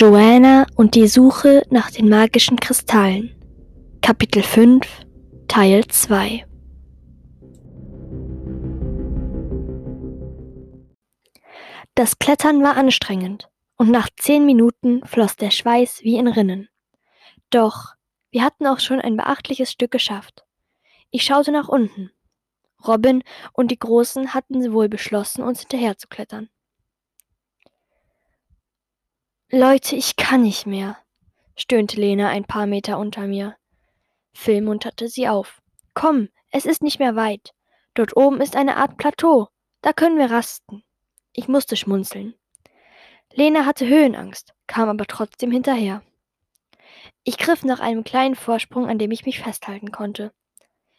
Joanna und die Suche nach den magischen Kristallen. Kapitel 5 Teil 2 Das Klettern war anstrengend, und nach zehn Minuten floss der Schweiß wie in Rinnen. Doch wir hatten auch schon ein beachtliches Stück geschafft. Ich schaute nach unten. Robin und die Großen hatten wohl beschlossen, uns hinterherzuklettern. Leute, ich kann nicht mehr, stöhnte Lena ein paar Meter unter mir. Phil munterte sie auf. Komm, es ist nicht mehr weit. Dort oben ist eine Art Plateau. Da können wir rasten. Ich musste schmunzeln. Lena hatte Höhenangst, kam aber trotzdem hinterher. Ich griff nach einem kleinen Vorsprung, an dem ich mich festhalten konnte.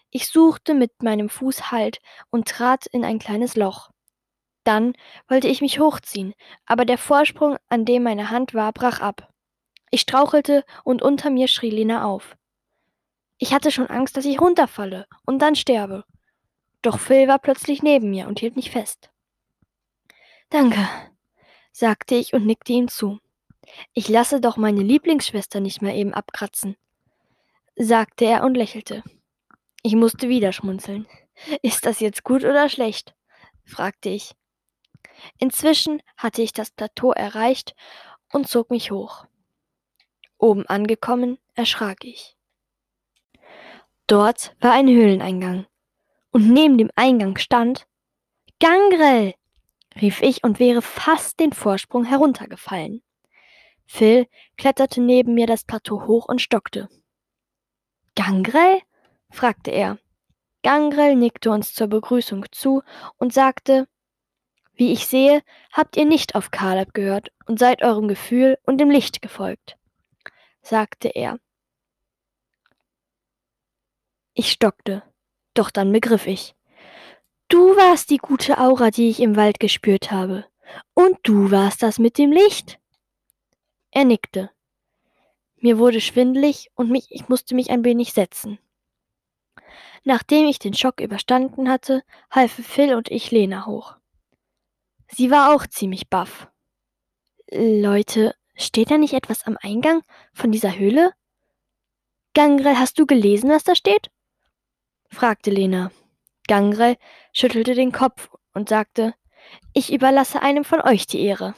Ich suchte mit meinem Fuß Halt und trat in ein kleines Loch. Dann wollte ich mich hochziehen, aber der Vorsprung, an dem meine Hand war, brach ab. Ich strauchelte und unter mir schrie Lena auf. Ich hatte schon Angst, dass ich runterfalle und dann sterbe. Doch Phil war plötzlich neben mir und hielt mich fest. Danke, sagte ich und nickte ihm zu. Ich lasse doch meine Lieblingsschwester nicht mehr eben abkratzen, sagte er und lächelte. Ich musste wieder schmunzeln. Ist das jetzt gut oder schlecht? fragte ich. Inzwischen hatte ich das Plateau erreicht und zog mich hoch. Oben angekommen, erschrak ich. Dort war ein Höhleneingang, und neben dem Eingang stand Gangrel, rief ich und wäre fast den Vorsprung heruntergefallen. Phil kletterte neben mir das Plateau hoch und stockte. Gangrel? fragte er. Gangrel nickte uns zur Begrüßung zu und sagte, wie ich sehe, habt ihr nicht auf Kaleb gehört und seid eurem Gefühl und dem Licht gefolgt, sagte er. Ich stockte, doch dann begriff ich. Du warst die gute Aura, die ich im Wald gespürt habe. Und du warst das mit dem Licht. Er nickte. Mir wurde schwindelig und mich, ich musste mich ein wenig setzen. Nachdem ich den Schock überstanden hatte, halfen Phil und ich Lena hoch. Sie war auch ziemlich baff. Leute, steht da nicht etwas am Eingang von dieser Höhle? Gangrel, hast du gelesen, was da steht? fragte Lena. Gangrel schüttelte den Kopf und sagte, ich überlasse einem von euch die Ehre.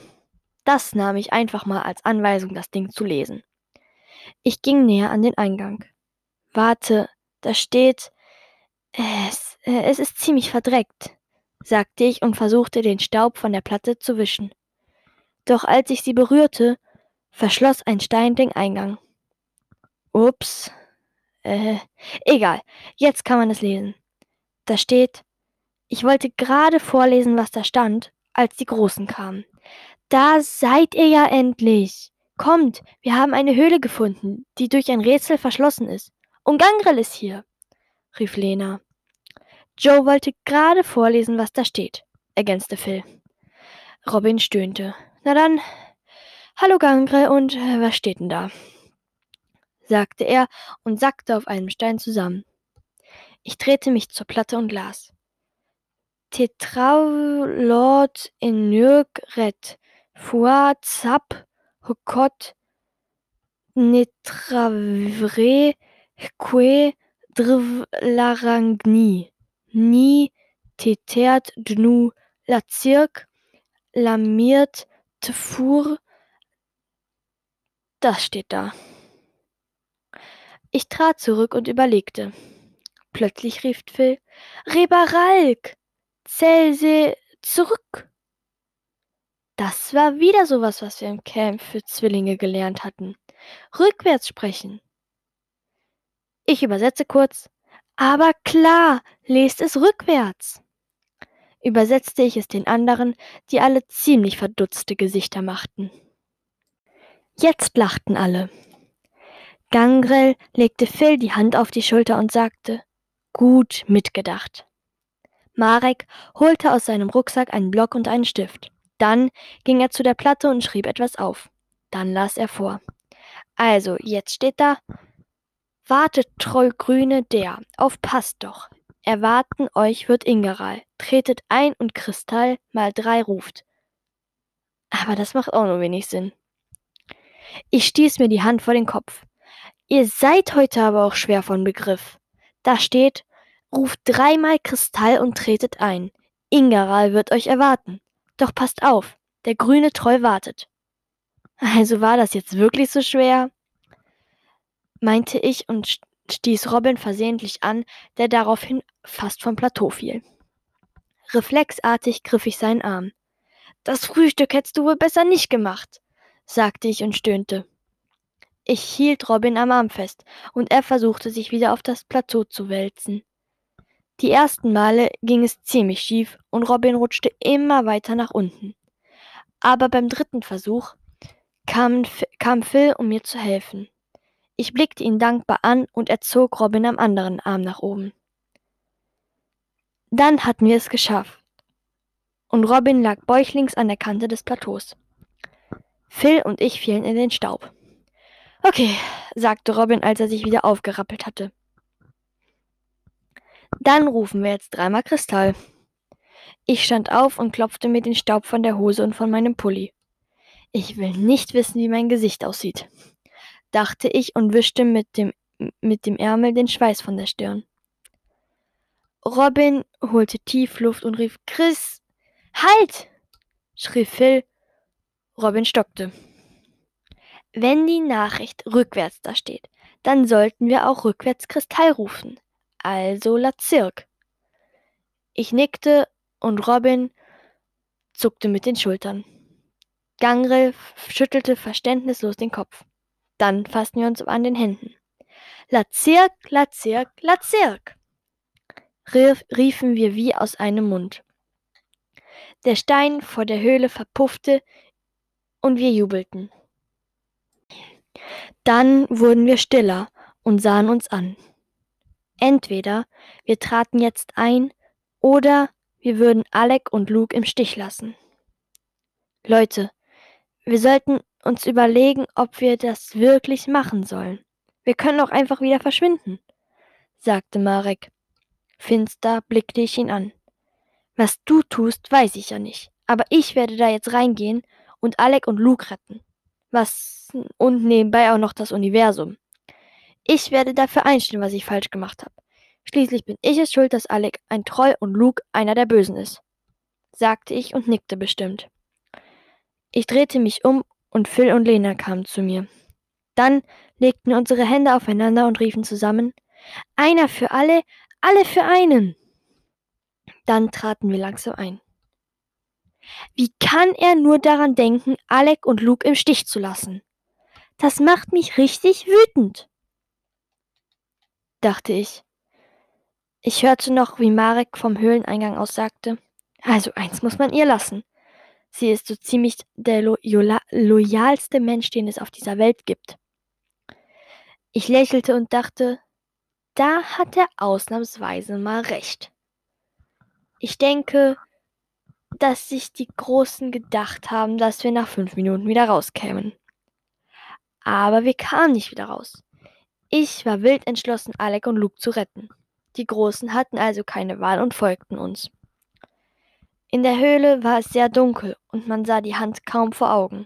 Das nahm ich einfach mal als Anweisung, das Ding zu lesen. Ich ging näher an den Eingang. Warte, da steht, es, äh, es ist ziemlich verdreckt, sagte ich und versuchte den Staub von der Platte zu wischen. Doch als ich sie berührte, verschloss ein Stein den Eingang. Ups. Äh, egal, jetzt kann man es lesen. Da steht, ich wollte gerade vorlesen, was da stand, als die Großen kamen. Da seid ihr ja endlich. Kommt, wir haben eine Höhle gefunden, die durch ein Rätsel verschlossen ist. Und Gangrel ist hier rief Lena. Joe wollte gerade vorlesen, was da steht, ergänzte Phil. Robin stöhnte. Na dann, hallo Gangre, und äh, was steht denn da? sagte er und sackte auf einem Stein zusammen. Ich drehte mich zur Platte und las. Tetraulord in Nürgret, Fua Zap, Hokot, Netravre, Que, drvlarangni, ni tetert dnu lacirk, lamiert tfur. Das steht da. Ich trat zurück und überlegte. Plötzlich rief Phil, Rebaralk, Zelse zurück. Das war wieder sowas, was wir im Camp für Zwillinge gelernt hatten. Rückwärts sprechen. Ich übersetze kurz. Aber klar, lest es rückwärts. Übersetzte ich es den anderen, die alle ziemlich verdutzte Gesichter machten. Jetzt lachten alle. Gangrel legte Phil die Hand auf die Schulter und sagte, gut mitgedacht. Marek holte aus seinem Rucksack einen Block und einen Stift. Dann ging er zu der Platte und schrieb etwas auf. Dann las er vor. Also, jetzt steht da, Wartet, Trollgrüne, der, aufpasst doch. Erwarten euch wird Ingeral. Tretet ein und Kristall mal drei ruft. Aber das macht auch nur wenig Sinn. Ich stieß mir die Hand vor den Kopf. Ihr seid heute aber auch schwer von Begriff. Da steht, ruft dreimal Kristall und tretet ein. Ingeral wird euch erwarten. Doch passt auf, der grüne Troll wartet. Also war das jetzt wirklich so schwer? Meinte ich und stieß Robin versehentlich an, der daraufhin fast vom Plateau fiel. Reflexartig griff ich seinen Arm. Das Frühstück hättest du wohl besser nicht gemacht, sagte ich und stöhnte. Ich hielt Robin am Arm fest, und er versuchte sich wieder auf das Plateau zu wälzen. Die ersten Male ging es ziemlich schief und Robin rutschte immer weiter nach unten. Aber beim dritten Versuch kam, kam Phil, um mir zu helfen. Ich blickte ihn dankbar an und er zog Robin am anderen Arm nach oben. Dann hatten wir es geschafft. Und Robin lag bäuchlings an der Kante des Plateaus. Phil und ich fielen in den Staub. Okay, sagte Robin, als er sich wieder aufgerappelt hatte. Dann rufen wir jetzt dreimal Kristall. Ich stand auf und klopfte mir den Staub von der Hose und von meinem Pulli. Ich will nicht wissen, wie mein Gesicht aussieht dachte ich und wischte mit dem, mit dem Ärmel den Schweiß von der Stirn. Robin holte tief Luft und rief Chris. Halt! schrie Phil. Robin stockte. Wenn die Nachricht rückwärts da steht, dann sollten wir auch rückwärts Kristall rufen. Also Lazirk. Ich nickte und Robin zuckte mit den Schultern. Gangrel schüttelte verständnislos den Kopf. Dann fassten wir uns an den Händen. Lazirk, Lazirk, Lazirk, riefen wir wie aus einem Mund. Der Stein vor der Höhle verpuffte und wir jubelten. Dann wurden wir stiller und sahen uns an. Entweder wir traten jetzt ein oder wir würden Alec und Luke im Stich lassen. Leute, wir sollten uns überlegen, ob wir das wirklich machen sollen. Wir können auch einfach wieder verschwinden, sagte Marek. Finster blickte ich ihn an. Was du tust, weiß ich ja nicht. Aber ich werde da jetzt reingehen und Alec und Luke retten. Was und nebenbei auch noch das Universum. Ich werde dafür einstehen, was ich falsch gemacht habe. Schließlich bin ich es schuld, dass Alec ein Troll und Luke einer der Bösen ist, sagte ich und nickte bestimmt. Ich drehte mich um und Phil und Lena kamen zu mir. Dann legten unsere Hände aufeinander und riefen zusammen Einer für alle, alle für einen. Dann traten wir langsam ein. Wie kann er nur daran denken, Alec und Luke im Stich zu lassen? Das macht mich richtig wütend, dachte ich. Ich hörte noch, wie Marek vom Höhleneingang aus sagte, also eins muss man ihr lassen. Sie ist so ziemlich der lo loyalste Mensch, den es auf dieser Welt gibt. Ich lächelte und dachte, da hat er ausnahmsweise mal recht. Ich denke, dass sich die Großen gedacht haben, dass wir nach fünf Minuten wieder rauskämen. Aber wir kamen nicht wieder raus. Ich war wild entschlossen, Alec und Luke zu retten. Die Großen hatten also keine Wahl und folgten uns. In der Höhle war es sehr dunkel und man sah die Hand kaum vor Augen.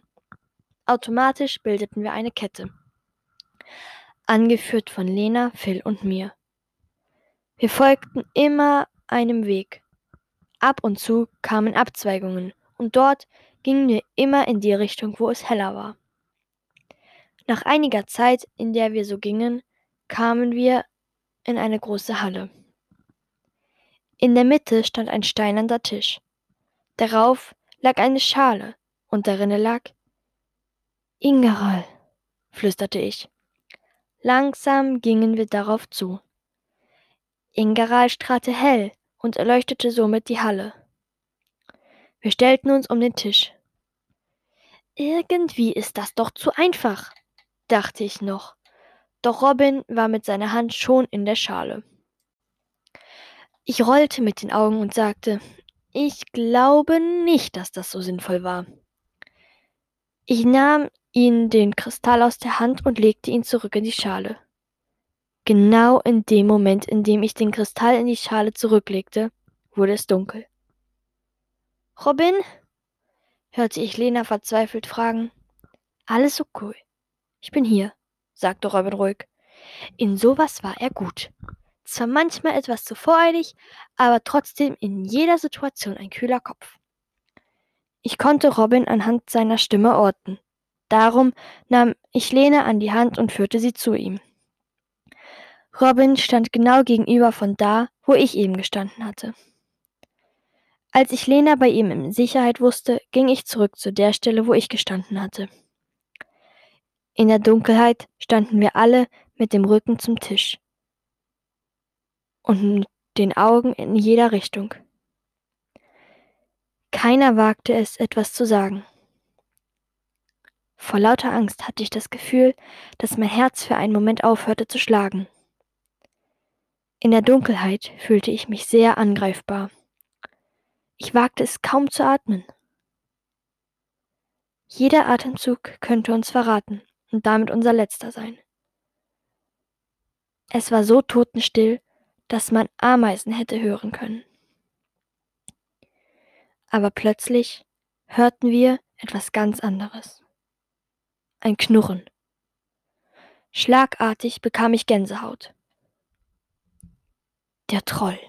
Automatisch bildeten wir eine Kette, angeführt von Lena, Phil und mir. Wir folgten immer einem Weg. Ab und zu kamen Abzweigungen und dort gingen wir immer in die Richtung, wo es heller war. Nach einiger Zeit, in der wir so gingen, kamen wir in eine große Halle. In der Mitte stand ein steinerner Tisch. Darauf lag eine Schale, und darinnen lag Ingeral, flüsterte ich. Langsam gingen wir darauf zu. Ingeral strahlte hell und erleuchtete somit die Halle. Wir stellten uns um den Tisch. Irgendwie ist das doch zu einfach, dachte ich noch, doch Robin war mit seiner Hand schon in der Schale. Ich rollte mit den Augen und sagte, ich glaube nicht, dass das so sinnvoll war. Ich nahm ihn den Kristall aus der Hand und legte ihn zurück in die Schale. Genau in dem Moment, in dem ich den Kristall in die Schale zurücklegte, wurde es dunkel. Robin? hörte ich Lena verzweifelt fragen. Alles okay, Ich bin hier, sagte Robin ruhig. In sowas war er gut. Zwar manchmal etwas zu voreilig, aber trotzdem in jeder Situation ein kühler Kopf. Ich konnte Robin anhand seiner Stimme orten. Darum nahm ich Lena an die Hand und führte sie zu ihm. Robin stand genau gegenüber von da, wo ich eben gestanden hatte. Als ich Lena bei ihm in Sicherheit wusste, ging ich zurück zu der Stelle, wo ich gestanden hatte. In der Dunkelheit standen wir alle mit dem Rücken zum Tisch und mit den Augen in jeder Richtung. Keiner wagte es, etwas zu sagen. Vor lauter Angst hatte ich das Gefühl, dass mein Herz für einen Moment aufhörte zu schlagen. In der Dunkelheit fühlte ich mich sehr angreifbar. Ich wagte es kaum zu atmen. Jeder Atemzug könnte uns verraten und damit unser letzter sein. Es war so totenstill, dass man Ameisen hätte hören können. Aber plötzlich hörten wir etwas ganz anderes. Ein Knurren. Schlagartig bekam ich Gänsehaut. Der Troll.